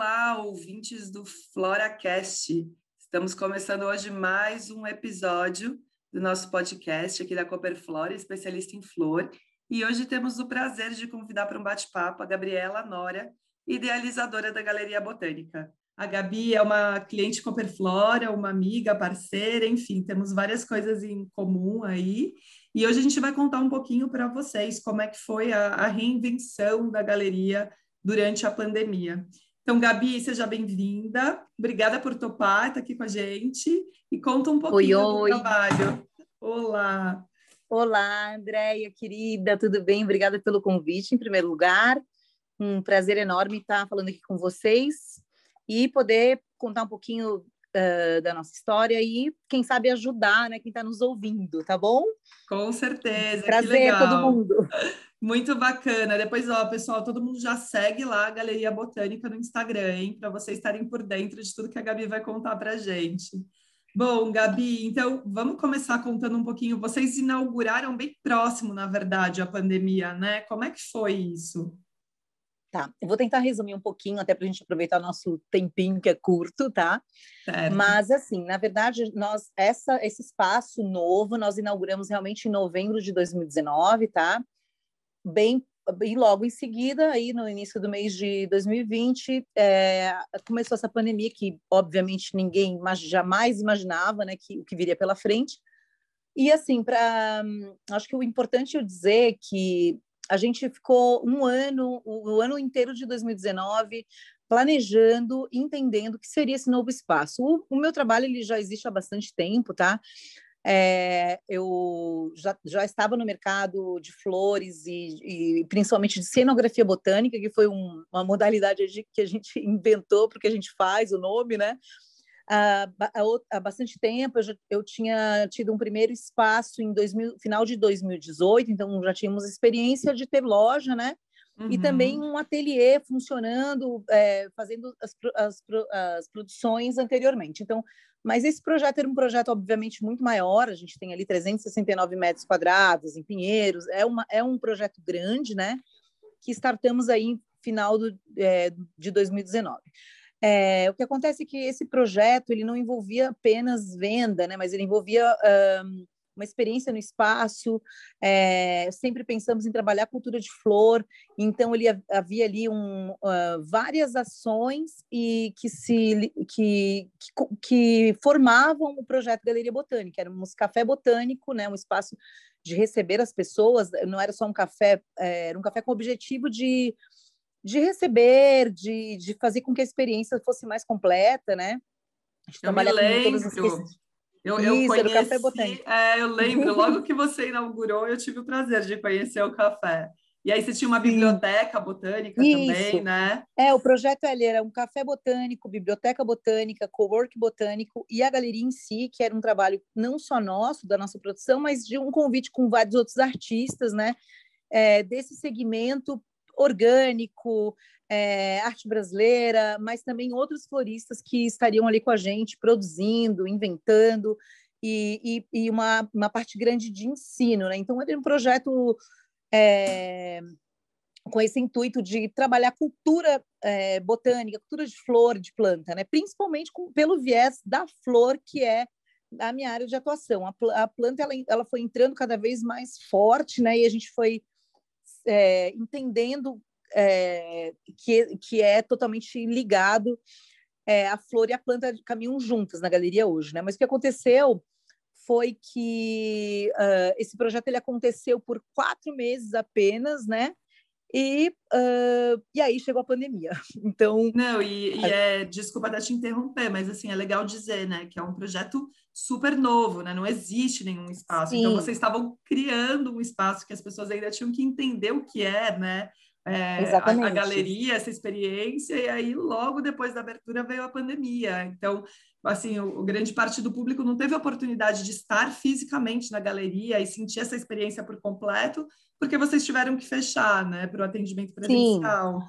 Olá, ouvintes do FloraCast. Estamos começando hoje mais um episódio do nosso podcast aqui da Cooper Flora, especialista em flor. E hoje temos o prazer de convidar para um bate-papo a Gabriela Nora, idealizadora da Galeria Botânica. A Gabi é uma cliente Cooper Flora, uma amiga, parceira, enfim, temos várias coisas em comum aí. E hoje a gente vai contar um pouquinho para vocês como é que foi a, a reinvenção da galeria durante a pandemia. Então, Gabi, seja bem-vinda. Obrigada por topar, estar tá aqui com a gente e conta um pouquinho oi, do oi. trabalho. Olá. Olá, Andréia, querida, tudo bem? Obrigada pelo convite, em primeiro lugar. Um prazer enorme estar falando aqui com vocês e poder contar um pouquinho uh, da nossa história e, quem sabe, ajudar né, quem está nos ouvindo, tá bom? Com certeza. Prazer, todo mundo. Muito bacana. Depois, ó, pessoal, todo mundo já segue lá a Galeria Botânica no Instagram, hein? Para vocês estarem por dentro de tudo que a Gabi vai contar para gente. Bom, Gabi, então vamos começar contando um pouquinho. Vocês inauguraram bem próximo, na verdade, a pandemia, né? Como é que foi isso? Tá, eu vou tentar resumir um pouquinho, até para a gente aproveitar nosso tempinho que é curto, tá? Mas, assim, na verdade, nós, essa, esse espaço novo, nós inauguramos realmente em novembro de 2019, tá? bem e logo em seguida, aí no início do mês de 2020, é, começou essa pandemia que, obviamente, ninguém jamais imaginava, né, que o que viria pela frente. E assim, para acho que o importante é dizer que a gente ficou um ano, o, o ano inteiro de 2019 planejando, entendendo o que seria esse novo espaço. O, o meu trabalho ele já existe há bastante tempo, tá? É, eu já, já estava no mercado de flores e, e principalmente de cenografia botânica, que foi um, uma modalidade que a gente inventou porque a gente faz o nome, né? Há, há bastante tempo eu, já, eu, tinha tido um primeiro espaço em 2000, final de 2018, então já tínhamos experiência de ter loja, né? Uhum. E também um ateliê funcionando, é, fazendo as, as, as produções anteriormente. Então, mas esse projeto era um projeto, obviamente, muito maior. A gente tem ali 369 metros quadrados em Pinheiros. É, uma, é um projeto grande, né? Que startamos aí final do, é, de 2019. É, o que acontece é que esse projeto ele não envolvia apenas venda, né? Mas ele envolvia um, uma experiência no espaço, é, sempre pensamos em trabalhar cultura de flor, então ele havia ali um, uh, várias ações e que se que, que, que, formavam o projeto Galeria Botânica, era um café botânico, né, um espaço de receber as pessoas, não era só um café, é, era um café com o objetivo de, de receber, de, de fazer com que a experiência fosse mais completa, né? Eu lembro. Eu, eu Isso, conheci. É, eu lembro, logo que você inaugurou, eu tive o prazer de conhecer o café. E aí você tinha uma biblioteca botânica Isso. também, né? É, o projeto ele era um café botânico, biblioteca botânica, co-work botânico e a galeria em si, que era um trabalho não só nosso, da nossa produção, mas de um convite com vários outros artistas, né? É, desse segmento orgânico, é, arte brasileira, mas também outros floristas que estariam ali com a gente, produzindo, inventando, e, e, e uma, uma parte grande de ensino. Né? Então, era um projeto é, com esse intuito de trabalhar cultura é, botânica, cultura de flor, de planta, né? principalmente com, pelo viés da flor, que é a minha área de atuação. A, a planta ela, ela foi entrando cada vez mais forte, né? e a gente foi é, entendendo é, que, que é totalmente ligado é, a flor e a planta caminham juntas na galeria hoje, né? Mas o que aconteceu foi que uh, esse projeto ele aconteceu por quatro meses apenas, né? E, uh, e aí chegou a pandemia. Então. Não, e, e é, desculpa até te interromper, mas assim, é legal dizer, né, que é um projeto super novo, né? Não existe nenhum espaço. Então, Sim. Então vocês estavam criando um espaço que as pessoas ainda tinham que entender o que é, né? É, a, a, galeria, essa experiência, e aí logo depois da abertura veio a pandemia. Então, assim, o, o, grande parte do público não teve a oportunidade de estar fisicamente na galeria e sentir essa experiência por completo, porque vocês tiveram que fechar, né, para o atendimento presencial. Sim.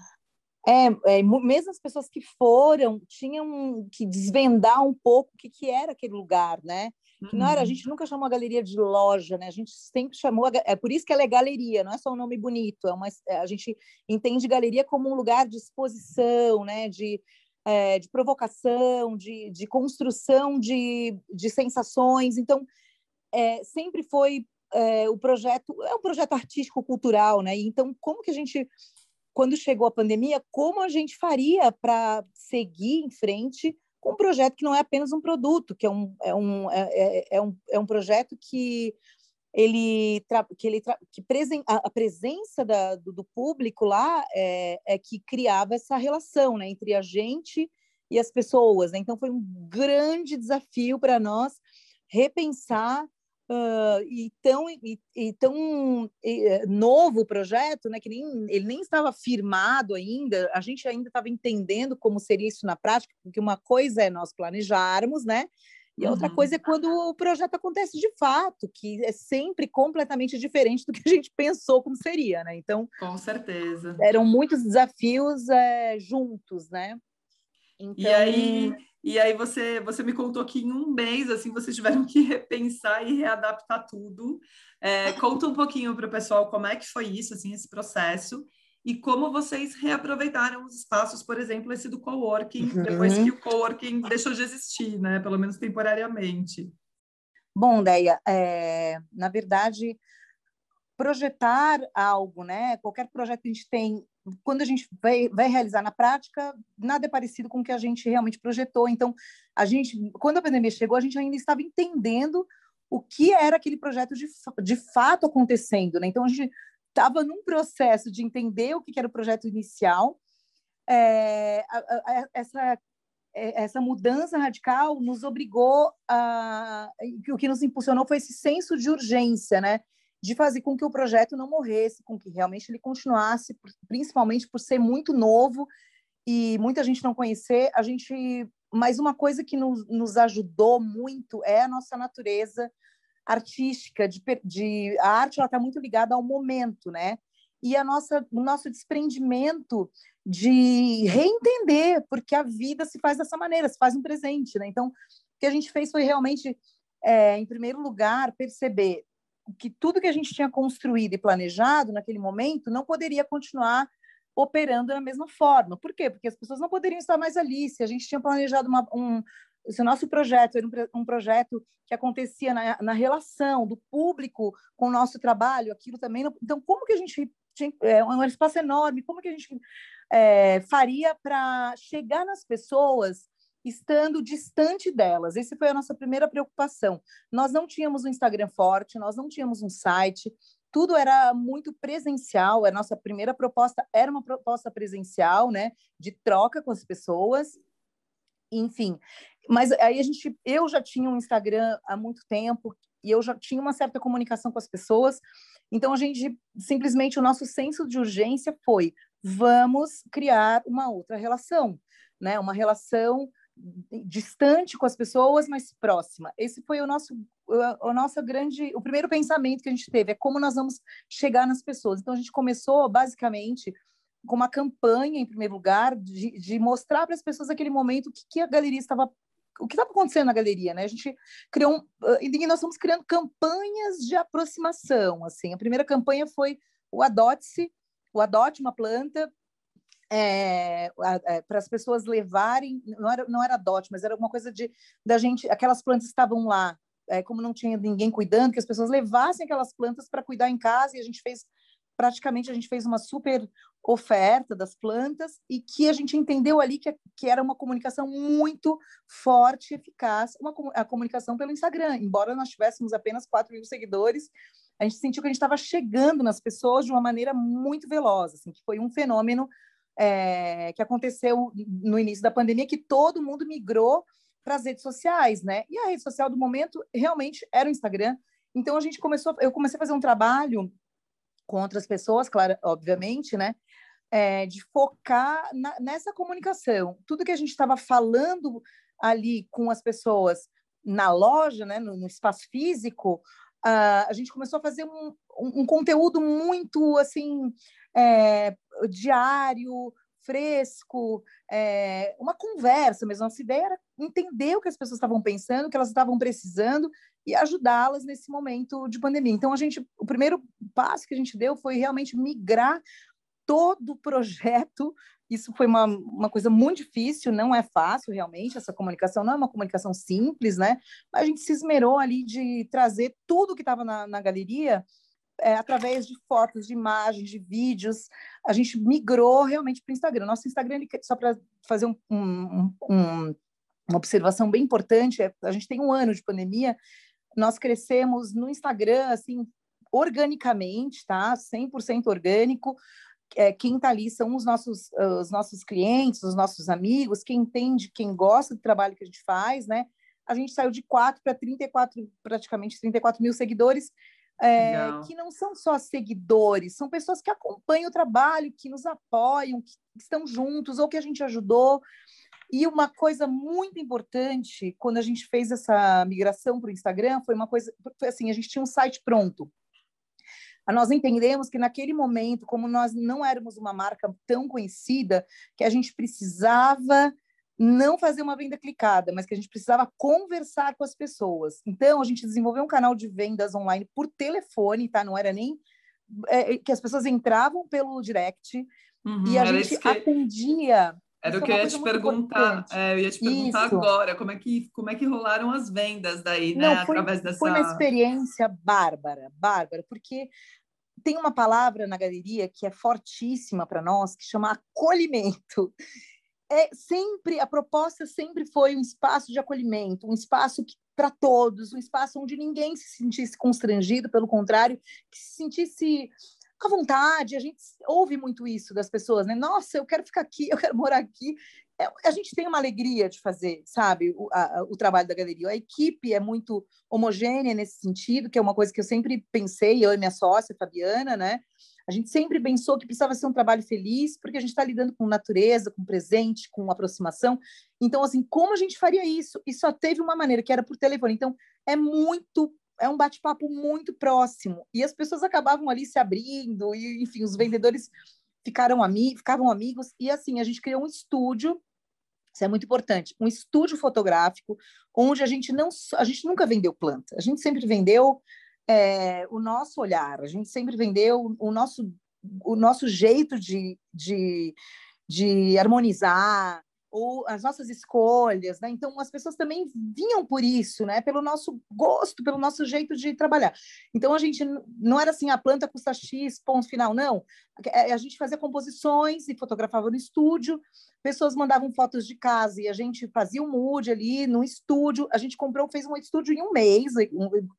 É, é, mesmo as pessoas que foram tinham que desvendar um pouco o que, que era aquele lugar, né? Que não era, a uhum. gente nunca chamou a galeria de loja, né? A gente sempre chamou, a, é por isso que ela é galeria, não é só um nome bonito, é uma, é, a gente entende galeria como um lugar de exposição, né? De, é, de provocação, de, de construção de, de sensações. Então, é, sempre foi é, o projeto, é um projeto artístico-cultural, né? Então, como que a gente quando chegou a pandemia, como a gente faria para seguir em frente com um projeto que não é apenas um produto, que é um, é um, é, é, é um, é um projeto que ele que ele que presen, a, presença da, do, do, público lá é, é que criava essa relação né, entre a gente e as pessoas. Né? Então foi um grande desafio para nós repensar uh, e tão, e, e tão e, eh, novo o projeto, né, que nem, ele nem estava firmado ainda, a gente ainda estava entendendo como seria isso na prática, porque uma coisa é nós planejarmos, né, e outra uhum. coisa é quando o projeto acontece de fato, que é sempre completamente diferente do que a gente pensou como seria, né? Então, com certeza. Eram muitos desafios é, juntos, né? Então... E aí, e aí você, você me contou que em um mês assim vocês tiveram que repensar e readaptar tudo. É, conta um pouquinho para o pessoal como é que foi isso, assim, esse processo e como vocês reaproveitaram os espaços, por exemplo, esse do coworking, uhum. depois que o coworking deixou de existir, né? Pelo menos temporariamente. Bom, Deia, é, na verdade, projetar algo, né? Qualquer projeto que a gente tem quando a gente vai, vai realizar na prática, nada é parecido com o que a gente realmente projetou. Então, a gente, quando a pandemia chegou, a gente ainda estava entendendo o que era aquele projeto de, de fato acontecendo. Né? Então, a gente estava num processo de entender o que era o projeto inicial. É, essa é, essa mudança radical nos obrigou a o que nos impulsionou foi esse senso de urgência, né? De fazer com que o projeto não morresse, com que realmente ele continuasse, principalmente por ser muito novo e muita gente não conhecer. A gente, mas uma coisa que nos, nos ajudou muito é a nossa natureza artística, de, de a arte ela está muito ligada ao momento, né? E a nossa, o nosso desprendimento de reentender, porque a vida se faz dessa maneira, se faz um presente, né? Então, o que a gente fez foi realmente, é, em primeiro lugar, perceber que tudo que a gente tinha construído e planejado naquele momento não poderia continuar operando da mesma forma. Por quê? Porque as pessoas não poderiam estar mais ali. Se a gente tinha planejado uma, um, se o nosso projeto era um, um projeto que acontecia na, na, relação do público com o nosso trabalho, aquilo também. Não, então, como que a gente tinha é, um espaço enorme? Como que a gente é, faria para chegar nas pessoas estando distante delas. Essa foi a nossa primeira preocupação. Nós não tínhamos um Instagram forte, nós não tínhamos um site, tudo era muito presencial. A nossa primeira proposta era uma proposta presencial, né, de troca com as pessoas. Enfim, mas aí a gente, eu já tinha um Instagram há muito tempo e eu já tinha uma certa comunicação com as pessoas. Então a gente simplesmente o nosso senso de urgência foi: vamos criar uma outra relação, né? Uma relação distante com as pessoas, mas próxima. Esse foi o nosso o, nosso grande o primeiro pensamento que a gente teve é como nós vamos chegar nas pessoas. Então a gente começou basicamente com uma campanha em primeiro lugar de, de mostrar para as pessoas aquele momento o que, que a galeria estava o que estava acontecendo na galeria, né? A gente criou um, e nós estamos criando campanhas de aproximação, assim. A primeira campanha foi o adote-se, o adote uma planta é, para as pessoas levarem, não era, não era dote, mas era alguma coisa de da gente, aquelas plantas estavam lá, é, como não tinha ninguém cuidando, que as pessoas levassem aquelas plantas para cuidar em casa, e a gente fez, praticamente, a gente fez uma super oferta das plantas, e que a gente entendeu ali que, que era uma comunicação muito forte eficaz, uma, a comunicação pelo Instagram, embora nós tivéssemos apenas 4 mil seguidores, a gente sentiu que a gente estava chegando nas pessoas de uma maneira muito veloz, assim, que foi um fenômeno é, que aconteceu no início da pandemia, que todo mundo migrou para as redes sociais, né? E a rede social do momento realmente era o Instagram. Então a gente começou, eu comecei a fazer um trabalho com outras pessoas, claro, obviamente, né? É, de focar na, nessa comunicação. Tudo que a gente estava falando ali com as pessoas na loja, né, no, no espaço físico, uh, a gente começou a fazer um, um, um conteúdo muito assim é, diário, fresco, é, uma conversa mesmo. Nossa ideia era entender o que as pessoas estavam pensando, o que elas estavam precisando e ajudá-las nesse momento de pandemia. Então, a gente, o primeiro passo que a gente deu foi realmente migrar todo o projeto. Isso foi uma, uma coisa muito difícil, não é fácil realmente, essa comunicação não é uma comunicação simples, né? Mas a gente se esmerou ali de trazer tudo que estava na, na galeria é, através de fotos, de imagens, de vídeos. A gente migrou realmente para o Instagram. Nosso Instagram, ele, só para fazer um, um, um, uma observação bem importante, é, a gente tem um ano de pandemia, nós crescemos no Instagram, assim, organicamente, tá? 100% orgânico. É, quem está ali são os nossos, os nossos clientes, os nossos amigos, quem entende, quem gosta do trabalho que a gente faz, né? A gente saiu de 4 para 34, praticamente 34 mil seguidores, é, que não são só seguidores, são pessoas que acompanham o trabalho, que nos apoiam, que estão juntos, ou que a gente ajudou. E uma coisa muito importante, quando a gente fez essa migração para o Instagram, foi uma coisa, foi assim, a gente tinha um site pronto. Nós entendemos que naquele momento, como nós não éramos uma marca tão conhecida, que a gente precisava não fazer uma venda clicada, mas que a gente precisava conversar com as pessoas. Então, a gente desenvolveu um canal de vendas online por telefone, tá? Não era nem é, que as pessoas entravam pelo direct uhum, e a gente que... atendia era o que eu ia te perguntar. É, eu ia te perguntar Isso. agora, como é, que, como é que rolaram as vendas daí, né? Não, foi, Através dessa. Foi uma experiência bárbara, bárbara, porque tem uma palavra na galeria que é fortíssima para nós, que chama acolhimento. É sempre a proposta sempre foi um espaço de acolhimento, um espaço para todos, um espaço onde ninguém se sentisse constrangido, pelo contrário, que se sentisse à vontade. A gente ouve muito isso das pessoas, né? Nossa, eu quero ficar aqui, eu quero morar aqui. É, a gente tem uma alegria de fazer, sabe, o, a, o trabalho da galeria. A equipe é muito homogênea nesse sentido, que é uma coisa que eu sempre pensei, eu e minha sócia, Fabiana, né? A gente sempre pensou que precisava ser um trabalho feliz, porque a gente está lidando com natureza, com presente, com aproximação. Então, assim, como a gente faria isso? E só teve uma maneira, que era por telefone. Então, é muito é um bate-papo muito próximo. E as pessoas acabavam ali se abrindo, e, enfim, os vendedores ficaram ami ficavam amigos. E assim, a gente criou um estúdio, isso é muito importante, um estúdio fotográfico, onde a gente não a gente nunca vendeu planta, a gente sempre vendeu é, o nosso olhar, a gente sempre vendeu o nosso, o nosso jeito de, de, de harmonizar, ou as nossas escolhas, né? Então as pessoas também vinham por isso, né? Pelo nosso gosto, pelo nosso jeito de trabalhar. Então a gente não era assim a planta custa x ponto final, não. A gente fazia composições e fotografava no estúdio. Pessoas mandavam fotos de casa e a gente fazia o um mood ali no estúdio. A gente comprou, fez um estúdio em um mês,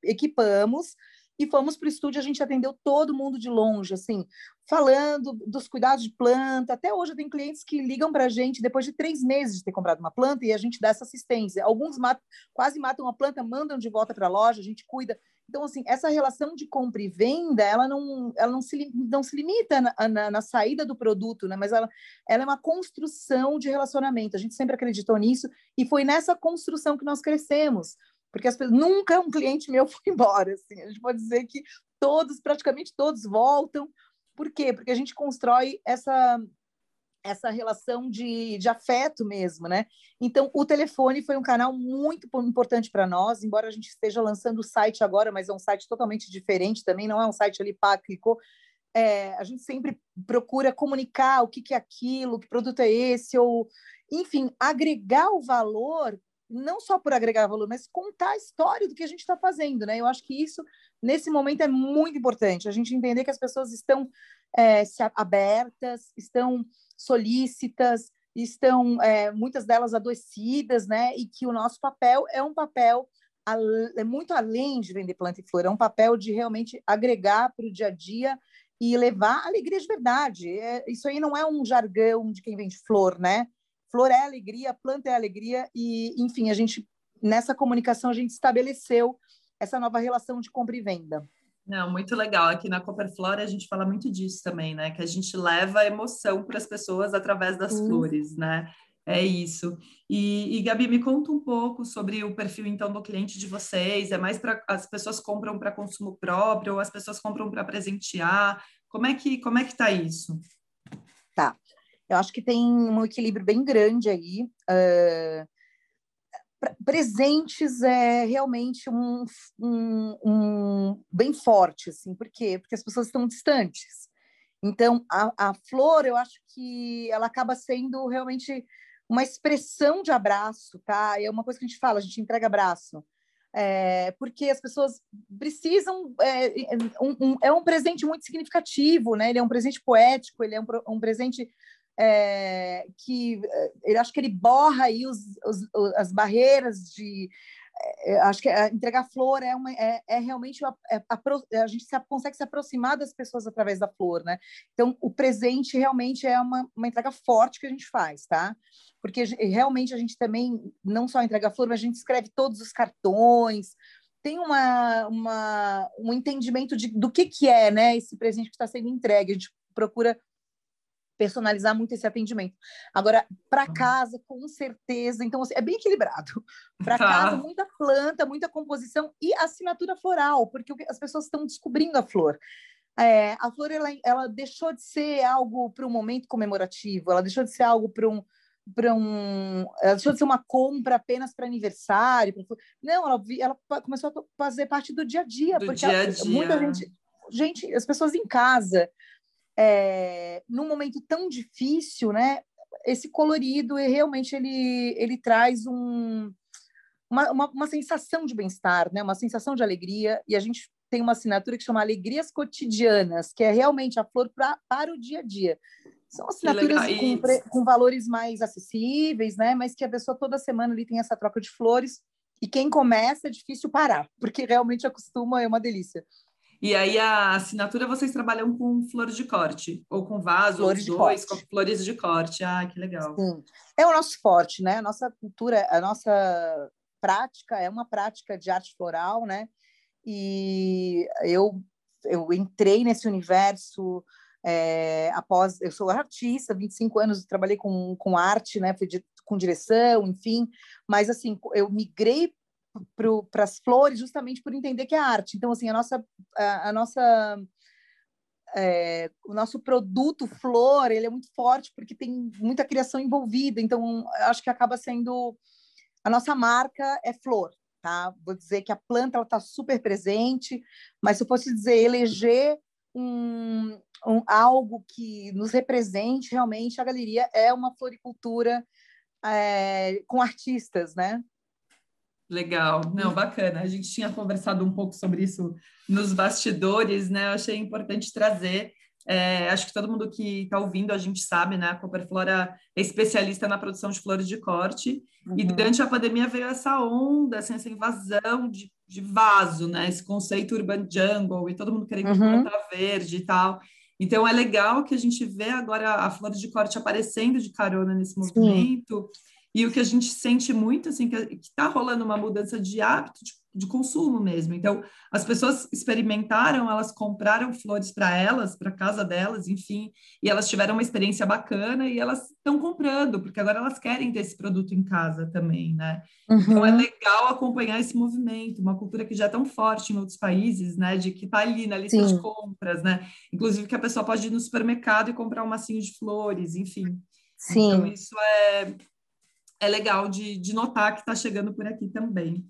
equipamos e fomos para o estúdio, a gente atendeu todo mundo de longe, assim, falando dos cuidados de planta. Até hoje tenho clientes que ligam para a gente depois de três meses de ter comprado uma planta e a gente dá essa assistência. Alguns quase matam a planta, mandam de volta para a loja, a gente cuida. Então, assim, essa relação de compra e venda, ela não, ela não, se, não se limita na, na, na saída do produto, né? mas ela, ela é uma construção de relacionamento. A gente sempre acreditou nisso e foi nessa construção que nós crescemos porque as pessoas, nunca um cliente meu foi embora, assim, a gente pode dizer que todos, praticamente todos voltam, por quê? Porque a gente constrói essa essa relação de, de afeto mesmo, né? Então, o telefone foi um canal muito importante para nós, embora a gente esteja lançando o site agora, mas é um site totalmente diferente também, não é um site ali, pá, clicou. É, a gente sempre procura comunicar o que, que é aquilo, que produto é esse, ou, enfim, agregar o valor não só por agregar valor, mas contar a história do que a gente está fazendo, né? Eu acho que isso, nesse momento, é muito importante. A gente entender que as pessoas estão é, abertas, estão solícitas, estão, é, muitas delas adoecidas, né? E que o nosso papel é um papel é muito além de vender planta e flor, é um papel de realmente agregar para o dia a dia e levar alegria de verdade. É, isso aí não é um jargão de quem vende flor, né? Flor é alegria, planta é alegria e, enfim, a gente nessa comunicação a gente estabeleceu essa nova relação de compra e venda. Não, muito legal. Aqui na Copperflora a gente fala muito disso também, né? Que a gente leva emoção para as pessoas através das uhum. flores, né? É isso. E, e, Gabi, me conta um pouco sobre o perfil então do cliente de vocês. É mais para as pessoas compram para consumo próprio ou as pessoas compram para presentear? Como é que como é que tá isso? Tá. Eu acho que tem um equilíbrio bem grande aí. Uh, presentes é realmente um, um, um, bem forte, assim, por quê? Porque as pessoas estão distantes. Então, a, a flor, eu acho que ela acaba sendo realmente uma expressão de abraço, tá? É uma coisa que a gente fala, a gente entrega abraço. É, porque as pessoas precisam. É, um, é um presente muito significativo, né? Ele é um presente poético, ele é um, um presente é, que é, eu acho que ele borra aí os, os, as barreiras de é, acho que é, entregar flor é, uma, é, é realmente a, é, a, a, gente se, consegue se aproximar das pessoas através da flor, né? Então, o presente realmente é uma, uma entrega forte que a gente faz, tá? Porque realmente a gente também não só entrega flor, mas a gente escreve todos os cartões, tem uma, uma, um entendimento de, do que, que é né, esse presente que está sendo entregue. A gente procura personalizar muito esse atendimento. Agora, para uhum. casa, com certeza, então assim, é bem equilibrado. Para tá. casa, muita planta, muita composição e assinatura floral, porque as pessoas estão descobrindo a flor. É, a flor ela, ela deixou de ser algo para um momento comemorativo, ela deixou de ser algo para um para um ela deixou de ser uma compra apenas para aniversário pra... não ela, ela começou a fazer parte do dia a dia do porque dia a dia. muita gente gente as pessoas em casa é, num momento tão difícil, né? Esse colorido realmente ele, ele traz um, uma, uma, uma sensação de bem-estar, né? Uma sensação de alegria e a gente tem uma assinatura que chama Alegrias Cotidianas, que é realmente a flor pra, para o dia a dia. São assinaturas com, com, valores mais acessíveis, né? Mas que a pessoa toda semana ali tem essa troca de flores. E quem começa é difícil parar, porque realmente acostuma, é uma delícia. E aí a assinatura vocês trabalham com flores de corte, ou com vaso, flores ou dois, com flores de corte. Ah, que legal. Sim. É o nosso forte, né? A nossa cultura, a nossa prática é uma prática de arte floral, né? E eu, eu entrei nesse universo é, após... Eu sou artista, 25 anos trabalhei com, com arte, né? Fui de, com direção, enfim. Mas, assim, eu migrei para as flores justamente por entender que é arte. Então, assim, a nossa, a, a nossa é, o nosso produto flor ele é muito forte porque tem muita criação envolvida. Então, acho que acaba sendo a nossa marca é flor, tá? Vou dizer que a planta ela está super presente, mas se eu fosse dizer eleger um, um, algo que nos represente realmente a galeria é uma floricultura é, com artistas, né? Legal, não, bacana. A gente tinha conversado um pouco sobre isso nos bastidores, né? Eu achei importante trazer. É, acho que todo mundo que está ouvindo a gente sabe, né? A Cooperflora é especialista na produção de flores de corte uhum. e durante a pandemia veio essa onda, assim, essa invasão de, de vaso, né? Esse conceito urban jungle e todo mundo querendo uhum. planta verde e tal. Então é legal que a gente vê agora a flor de corte aparecendo de carona nesse movimento. Sim e o que a gente sente muito, assim, que está rolando uma mudança de hábito de, de, consumo mesmo. Então, as pessoas experimentaram, elas compraram flores para elas, para casa delas, enfim, e elas tiveram uma experiência bacana e elas estão comprando, porque agora elas querem ter esse produto em casa também, né? Uhum. Então, é legal acompanhar esse movimento, uma cultura que já é tão forte em outros países, né? De que está ali na lista Sim. de compras, né? Inclusive que a pessoa pode ir no supermercado e comprar um massinho de flores, enfim. Sim. Então, isso é, é legal de, de notar que está chegando por aqui também.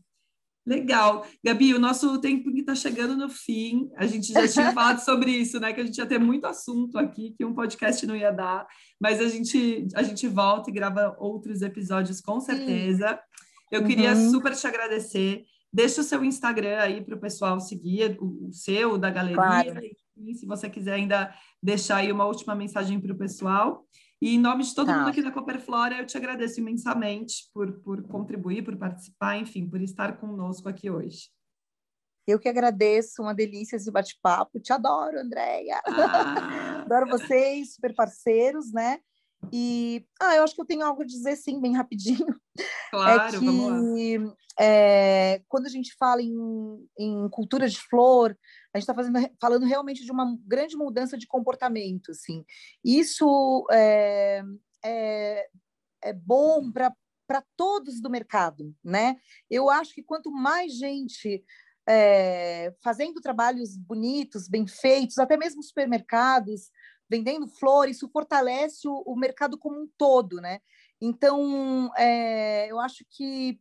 Legal. Gabi, o nosso tempo está chegando no fim. A gente já tinha falado sobre isso, né? Que a gente ia ter muito assunto aqui, que um podcast não ia dar, mas a gente, a gente volta e grava outros episódios com certeza. Sim. Eu queria uhum. super te agradecer. Deixa o seu Instagram aí para o pessoal seguir, o, o seu, da galeria. Claro. E, se você quiser ainda deixar aí uma última mensagem para o pessoal. E em nome de todo tá. mundo aqui da Cooperflora, eu te agradeço imensamente por, por contribuir, por participar, enfim, por estar conosco aqui hoje. Eu que agradeço, uma delícia esse bate-papo. Te adoro, Andréia. Ah. adoro vocês, super parceiros, né? E ah, eu acho que eu tenho algo a dizer, sim, bem rapidinho. Claro, é que, vamos lá. É, quando a gente fala em, em cultura de flor, a gente está falando realmente de uma grande mudança de comportamento, assim. Isso é, é, é bom para para todos do mercado, né? Eu acho que quanto mais gente é, fazendo trabalhos bonitos, bem feitos, até mesmo supermercados, vendendo flor, isso fortalece o, o mercado como um todo, né? Então, é, eu acho que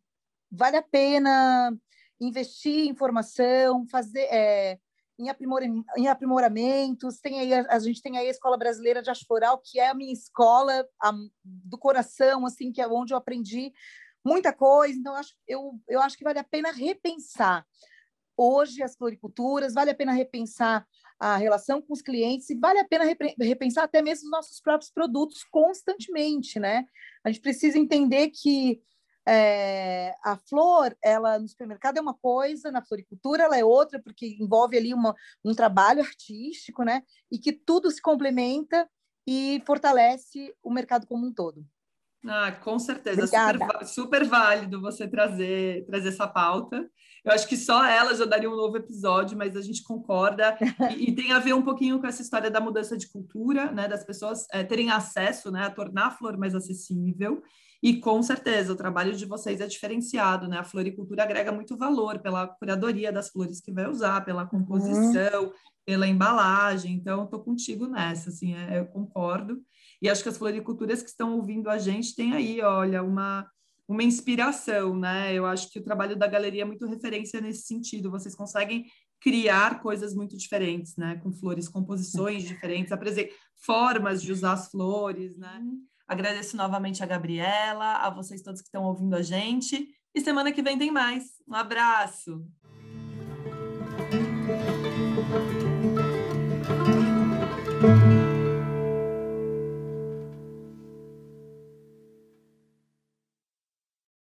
vale a pena investir em formação, fazer é, em, aprimor, em aprimoramentos. Tem aí, a, a, gente tem aí a Escola Brasileira de Arte Floral, que é a minha escola a, do coração, assim, que é onde eu aprendi muita coisa. Então, eu acho, eu, eu acho que vale a pena repensar hoje as floriculturas, vale a pena repensar a relação com os clientes e vale a pena repensar até mesmo os nossos próprios produtos constantemente, né? A gente precisa entender que é, a flor, ela no supermercado é uma coisa, na floricultura ela é outra, porque envolve ali uma, um trabalho artístico, né? E que tudo se complementa e fortalece o mercado como um todo. Ah, com certeza, super, super, válido você trazer, trazer essa pauta. Eu acho que só ela já daria um novo episódio, mas a gente concorda e, e tem a ver um pouquinho com essa história da mudança de cultura, né, das pessoas é, terem acesso, né, a tornar a flor mais acessível. E com certeza o trabalho de vocês é diferenciado, né? A floricultura agrega muito valor pela curadoria das flores que vai usar, pela composição, uhum. pela embalagem. Então, estou contigo nessa, assim, é, eu concordo. E acho que as floriculturas que estão ouvindo a gente têm aí, olha, uma, uma inspiração, né? Eu acho que o trabalho da galeria é muito referência nesse sentido. Vocês conseguem criar coisas muito diferentes, né? Com flores, composições diferentes, formas de usar as flores, né? Uhum. Agradeço novamente a Gabriela, a vocês todos que estão ouvindo a gente. E semana que vem tem mais. Um abraço! Thank